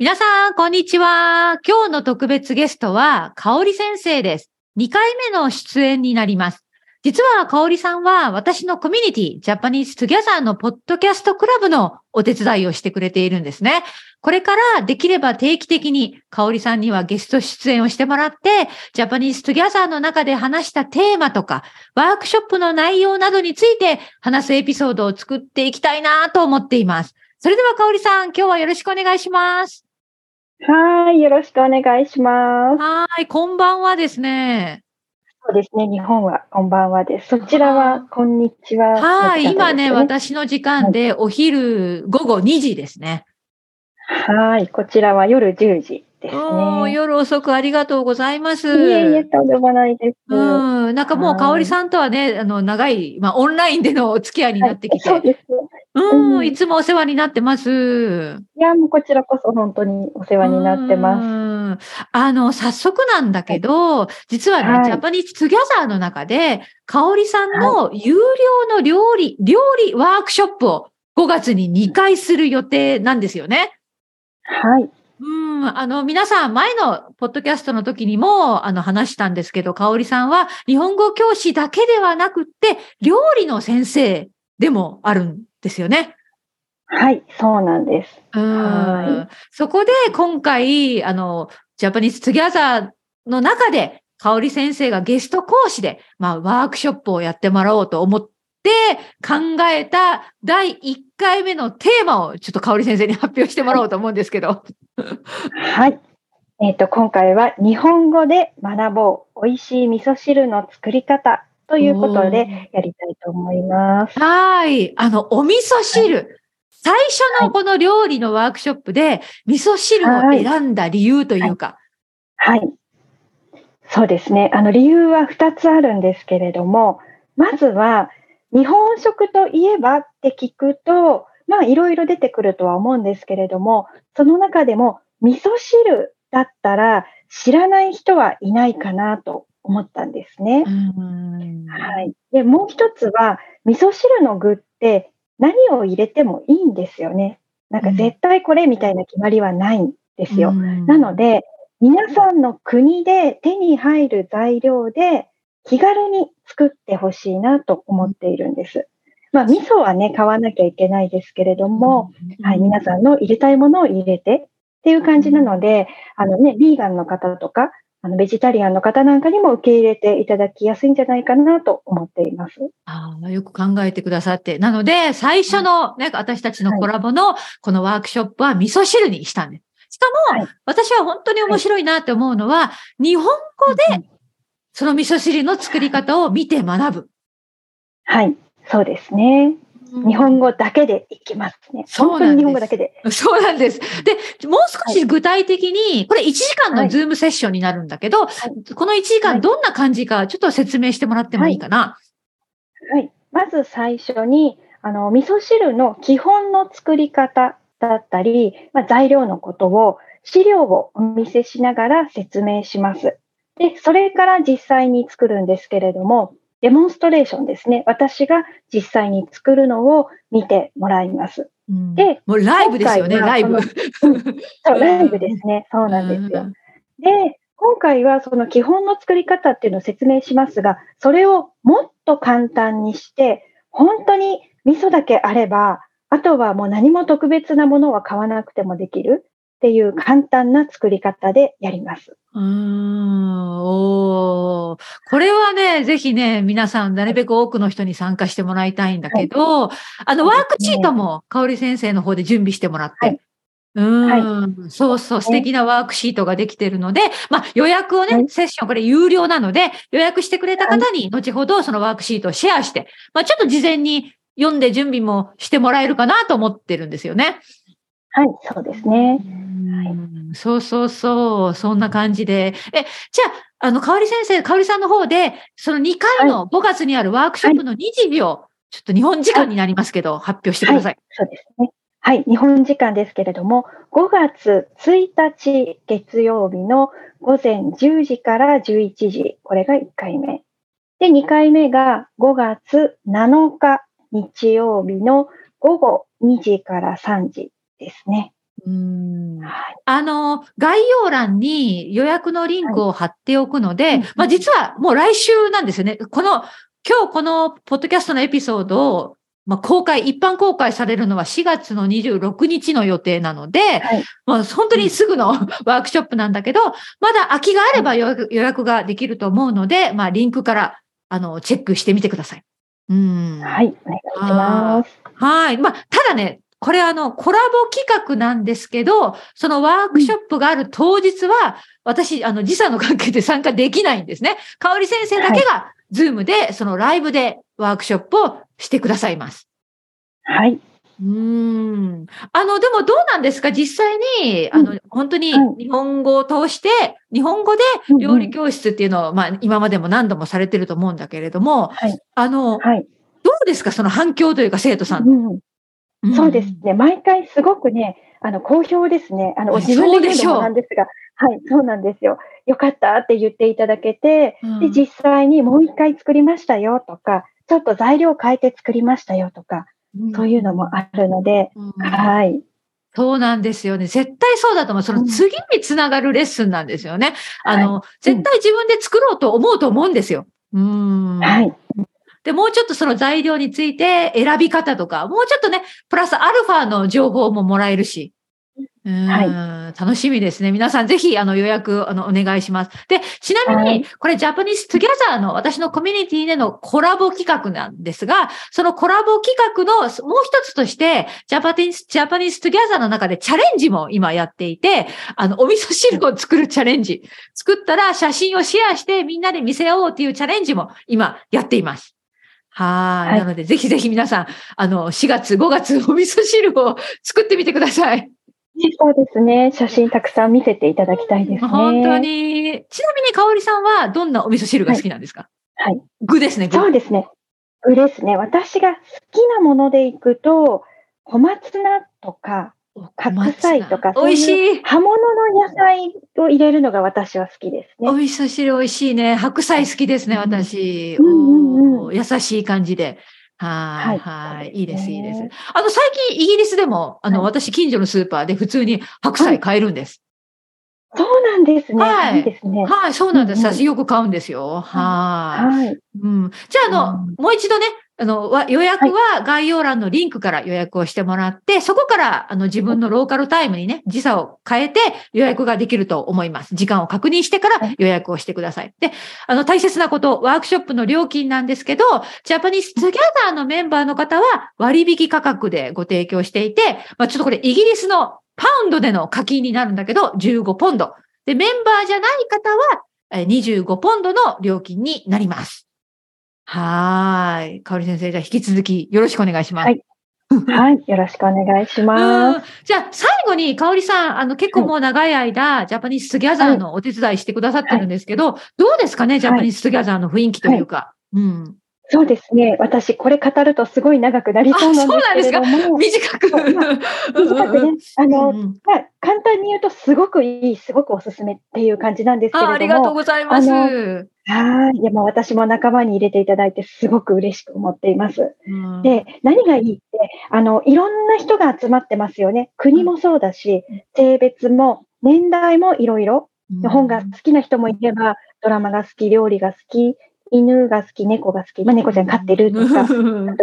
皆さん、こんにちは。今日の特別ゲストは、かおり先生です。2回目の出演になります。実は、かおりさんは、私のコミュニティ、 Japanese Togetherのポッドキャストクラブのお手伝いをしてくれているんですね。これからできれば定期的に、かおりさんにはゲスト出演をしてもらって、 Japanese Togetherの中で話したテーマとか、ワークショップの内容などについて話すエピソードを作っていきたいなと思っています。それでは、かおりさん、今日はよろしくお願いします。はい、よろしくお願いします。はい、こんばんはですね。そうですね、日本はこんばんはです。そちらはこんにちは。はい、今ね、の方です私の時間でお昼午後2時ですね。はい、こちらは夜10時ですね。夜遅くありがとうございます。いえいえ、とんでもないです。うん、なんかもう、はいかおりさんとはね、あの、長い、まあ、オンラインでのお付き合いになってきて、はいそうです。うん、うんいつもお世話になってます。いや、もうこちらこそ本当にお世話になってます。す。あの、早速なんだけど、実はね、はい Japanese Togetherの中で、かおりさんの有料の料理、料理ワークショップを5月に2回する予定なんですよね。はい。うん、あの、皆さん、前のポッドキャストの時にも、あの、話したんですけど、かおりさんは、日本語教師だけではなくって、料理の先生でもあるんですよね。はい、そうなんです。うんはそこで今回、あの、 Japanese Togetherの中で、香織先生がゲスト講師で、まあ、ワークショップをやってもらおうと思って考えた第1回目のテーマをちょっと香織先生に発表してもらおうと思うんですけど。はい。えっ、と、今回は日本語で学ぼう。美味しい味噌汁の作り方ということでやりたいと思います。はい。あの、お味噌汁。最初のこの料理のワークショップで、味噌汁を選んだ理由というか。はい。そうですね。あの、理由は2つあるんですけれども、まずは、日本食といえばって聞くと、まあ、いろいろ出てくるとは思うんですけれども、その中でも、味噌汁だったら知らない人はいないかなと思ったんですね。うんはい。で、もう一つは、味噌汁の具って何を入れてもいいんですよね。なんか絶対これみたいな決まりはないんですよ。なので、皆さんの国で手に入る材料で気軽に作ってほしいなと思っているんです。まあ、味噌はね、買わなきゃいけないですけれども、はい、皆さんの入れたいものを入れてっていう感じなので、あのね、ビーガンの方とか、あのベジタリアンの方なんかにも受け入れていただきやすいんじゃないかなと思っています。ああよく考えてくださって。なので、最初のね、私たちのコラボのこのワークショップは味噌汁にしたんです。しかも、はい私は本当に面白いなって思うのは、日本語でその味噌汁の作り方を見て学ぶ。はい、そうですね。日本語だけでいきますね。そうなんです本当に日本語だけで。そうなんです。で、もう少し具体的に、これ1時間のズームセッションになるんだけど、この1時間どんな感じかちょっと説明してもらってもいいかな？はい。まず最初に、あの、味噌汁の基本の作り方だったり、まあ、材料のことを、資料をお見せしながら説明します。で、それから実際に作るんですけれども、デモンストレーションですね。私が実際に作るのを見てもらいます。うんで、もうライブですよね、今ライブ。そう、ライブですね。そうなんですよ。で、今回はその基本の作り方っていうのを説明しますが、それをもっと簡単にして、本当に味噌だけあれば、あとはもう何も特別なものは買わなくてもできるっていう簡単な作り方でやります。うーん、おー。これはね、ぜひね、皆さん、なるべく多くの人に参加してもらいたいんだけど、あの、ワークシートも、香織先生の方で準備してもらって。はい。うん、そうそう、素敵なワークシートができてるので、まあ予約をね、はい。セッション、これ有料なので、予約してくれた方に、後ほどそのワークシートをシェアして、まあちょっと事前に読んで準備もしてもらえるかなと思ってるんですよね。はい、そうですね。うん。そうそうそう、そんな感じで。え、じゃあ、あの、香織先生、香織さんの方で、その2回の5月にあるワークショップの日時を、ちょっと日本時間になりますけど、発表してください。そうですね。はい、日本時間ですけれども、5月1日月曜日の午前10時から11時、これが1回目。で、2回目が5月7日日曜日の午後2時から3時ですね。うんはい。あの、概要欄に予約のリンクを貼っておくので、はいまあ実はもう来週なんですよね。この、今日このポッドキャストのエピソードを、まあ公開、一般公開されるのは4月の26日の予定なので、はい。まあ本当にすぐの ワークショップなんだけど、まだ空きがあれば予約予約ができると思うので、まあリンクから、あの、チェックしてみてください。うん。はい。お願いします。はい。まあ、ただね、これあの、コラボ企画なんですけど、そのワークショップがある当日は、私、あの、時差の関係で参加できないんですね。香織先生だけが、 Zoomで、そのライブでワークショップをしてくださいます。はい。うーん。あの、でもどうなんですか？実際に、あの、本当にはい日本語を通して、日本語で料理教室っていうのを、まあ、今までも何度もされてると思うんだけれども、はい。あの、はい。どうですか？その反響というか、生徒さんの。うんそうですね。毎回すごくね、あの、好評ですね。あの、はい自分で言うのもなんですが、はい、そうなんですよ。よかったって言っていただけて、うんで、実際にもう一回作りましたよとか、ちょっと材料変えて作りましたよとか、そういうのもあるので、うんはい。そうなんですよね。絶対そうだと思う。その次につながるレッスンなんですよね。あの、絶対自分で作ろうと思うと思うんですよ。うん。はい。で、もうちょっとその材料について選び方とか、もうちょっとね、プラスアルファの情報ももらえるし。うんは楽しみですね。皆さんぜひあの予約あのお願いします。で、ちなみにはい、これ Japanese Togetherの私のコミュニティでのコラボ企画なんですが、そのコラボ企画のもう一つとして、 Japanese、Japanese Togetherの中でチャレンジも今やっていて、あの、お味噌汁を作るチャレンジ。作ったら写真をシェアしてみんなで見せようっていうチャレンジも今やっています。はい。はいなので、ぜひぜひ皆さん、あの、4月、5月、お味噌汁を作ってみてください。そうですね。写真たくさん見せていただきたいですね。本当。に。ちなみに、かおりさんはどんなお味噌汁が好きなんですか？はい。具ですね、具。そうですね。具ですね。私が好きなものでいくと、小松菜とか、白菜とか、美味しい。葉物の野菜を入れるのが私は好きですね。お味噌汁美味しいね。白菜好きですね、うん私。うんうん優しい感じで。はい、はいはい。いいです、いいですね。あの、最近イギリスでも、あの、はい私、近所のスーパーで普通に白菜買えるんです。そうなんですね。はいいいですね。はい、そうなんです。私よく買うんですよ。はい。はい。うん。じゃあ、あの、もう一度ね、あの、わ予約は概要欄のリンクから予約をしてもらって、そこから、あの、自分のローカルタイムにね、時差を変えて予約ができると思います。時間を確認してから予約をしてください。で、あの、大切なこと、ワークショップの料金なんですけど、 Japanese Together のメンバーの方は割引価格でご提供していて、まあ、ちょっとこれイギリスのパウンドでの課金になるんだけど、15ポンド。で、メンバーじゃない方は、えー25ポンドの料金になります。はーい。かおり先生、じゃあ引き続きよろしくお願いします。はいはい。よろしくお願いしまうんじゃあ、最後に、かおりさん、あの、結構もう長い間、 Japanese Together のお手伝いしてくださってるんですけど、どうですかね、 Japanese Together の雰囲気というか。うん。す。そうですね。私、これ語るとすごい長くなりそうなんですけれども、短く。短くね、あの、うんうんまあ、簡単に言うと、すごくいい、すごくおすすめっていう感じなんですけれども。あありがとうございます。あはい。でも私も仲間に入れていただいて、すごく嬉しく思っています。うんで、何がいいって、あの、いろんな人が集まってますよね。国もそうだし、性別も、年代もいろいろ。本が好きな人もいれば、ドラマが好き、料理が好き、犬が好き、猫が好き、まあ、猫ちゃん飼ってるとか、あと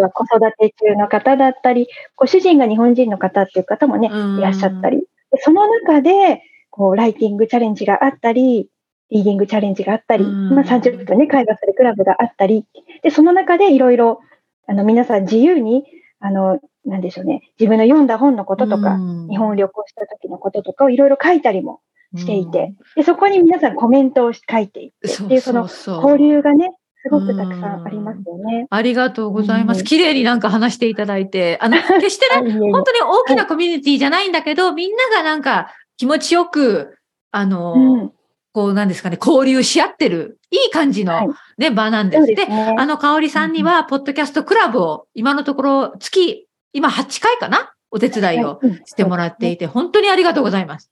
は子育て中の方だったり、ご主人が日本人の方っていう方もね、うん。いらっしゃったり。でその中で、こう、ライティングチャレンジがあったり、リーディングチャレンジがあったり、うん。まあ、30分ね、会話するクラブがあったり、で、その中でいろいろ、あの、皆さん自由に、あの、なんでしょうね、自分の読んだ本のこととか、うん。日本を旅行した時のこととかをいろいろ書いたりもしていて、で、そこに皆さんコメントを書いていって、っていうその交流がね、すごくたくさんありますよね。ありがとうございます。うん。綺麗になんか話していただいて、あの、決してね、本当に大きなコミュニティじゃないんだけど、みんながなんか気持ちよく、あの、うん。こうなんですかね、交流し合ってる、いい感じはい。のね、場なんです。でね。あの、かおりさんには、ポッドキャストクラブを、今のところ、月、今8回かなお手伝いをしてもらっていて、本当にありがとうございます。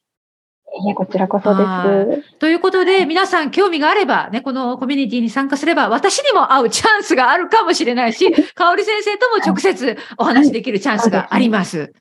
いえ、こちらこそです。ということで、皆さん興味があれば、ね、このコミュニティに参加すれば、私にも会うチャンスがあるかもしれないし、かおり先生とも直接お話しできるチャンスがあります。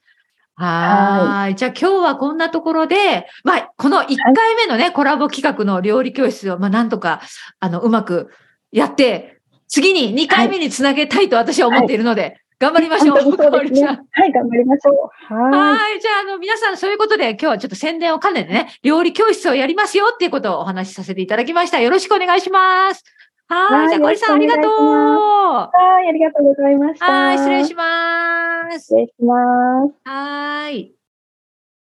はい。じゃあ今日はこんなところで、まあ、この1回目のね、はい、コラボ企画の料理教室を、まあ、なんとか、あの、うまくやって、次に2回目につなげたいと私は思っているので、はい頑張りましょう。うね、はい、頑張りましょう。はい。じゃあ、あの、皆さん、そういうことで、今日はちょっと宣伝を兼ねてね、料理教室をやりますよっていうことをお話しさせていただきました。よろしくお願いします。はい。じゃあ、小りさん、ありがとう。はい、ありがとうございました。はい、失礼します。失礼します。はい。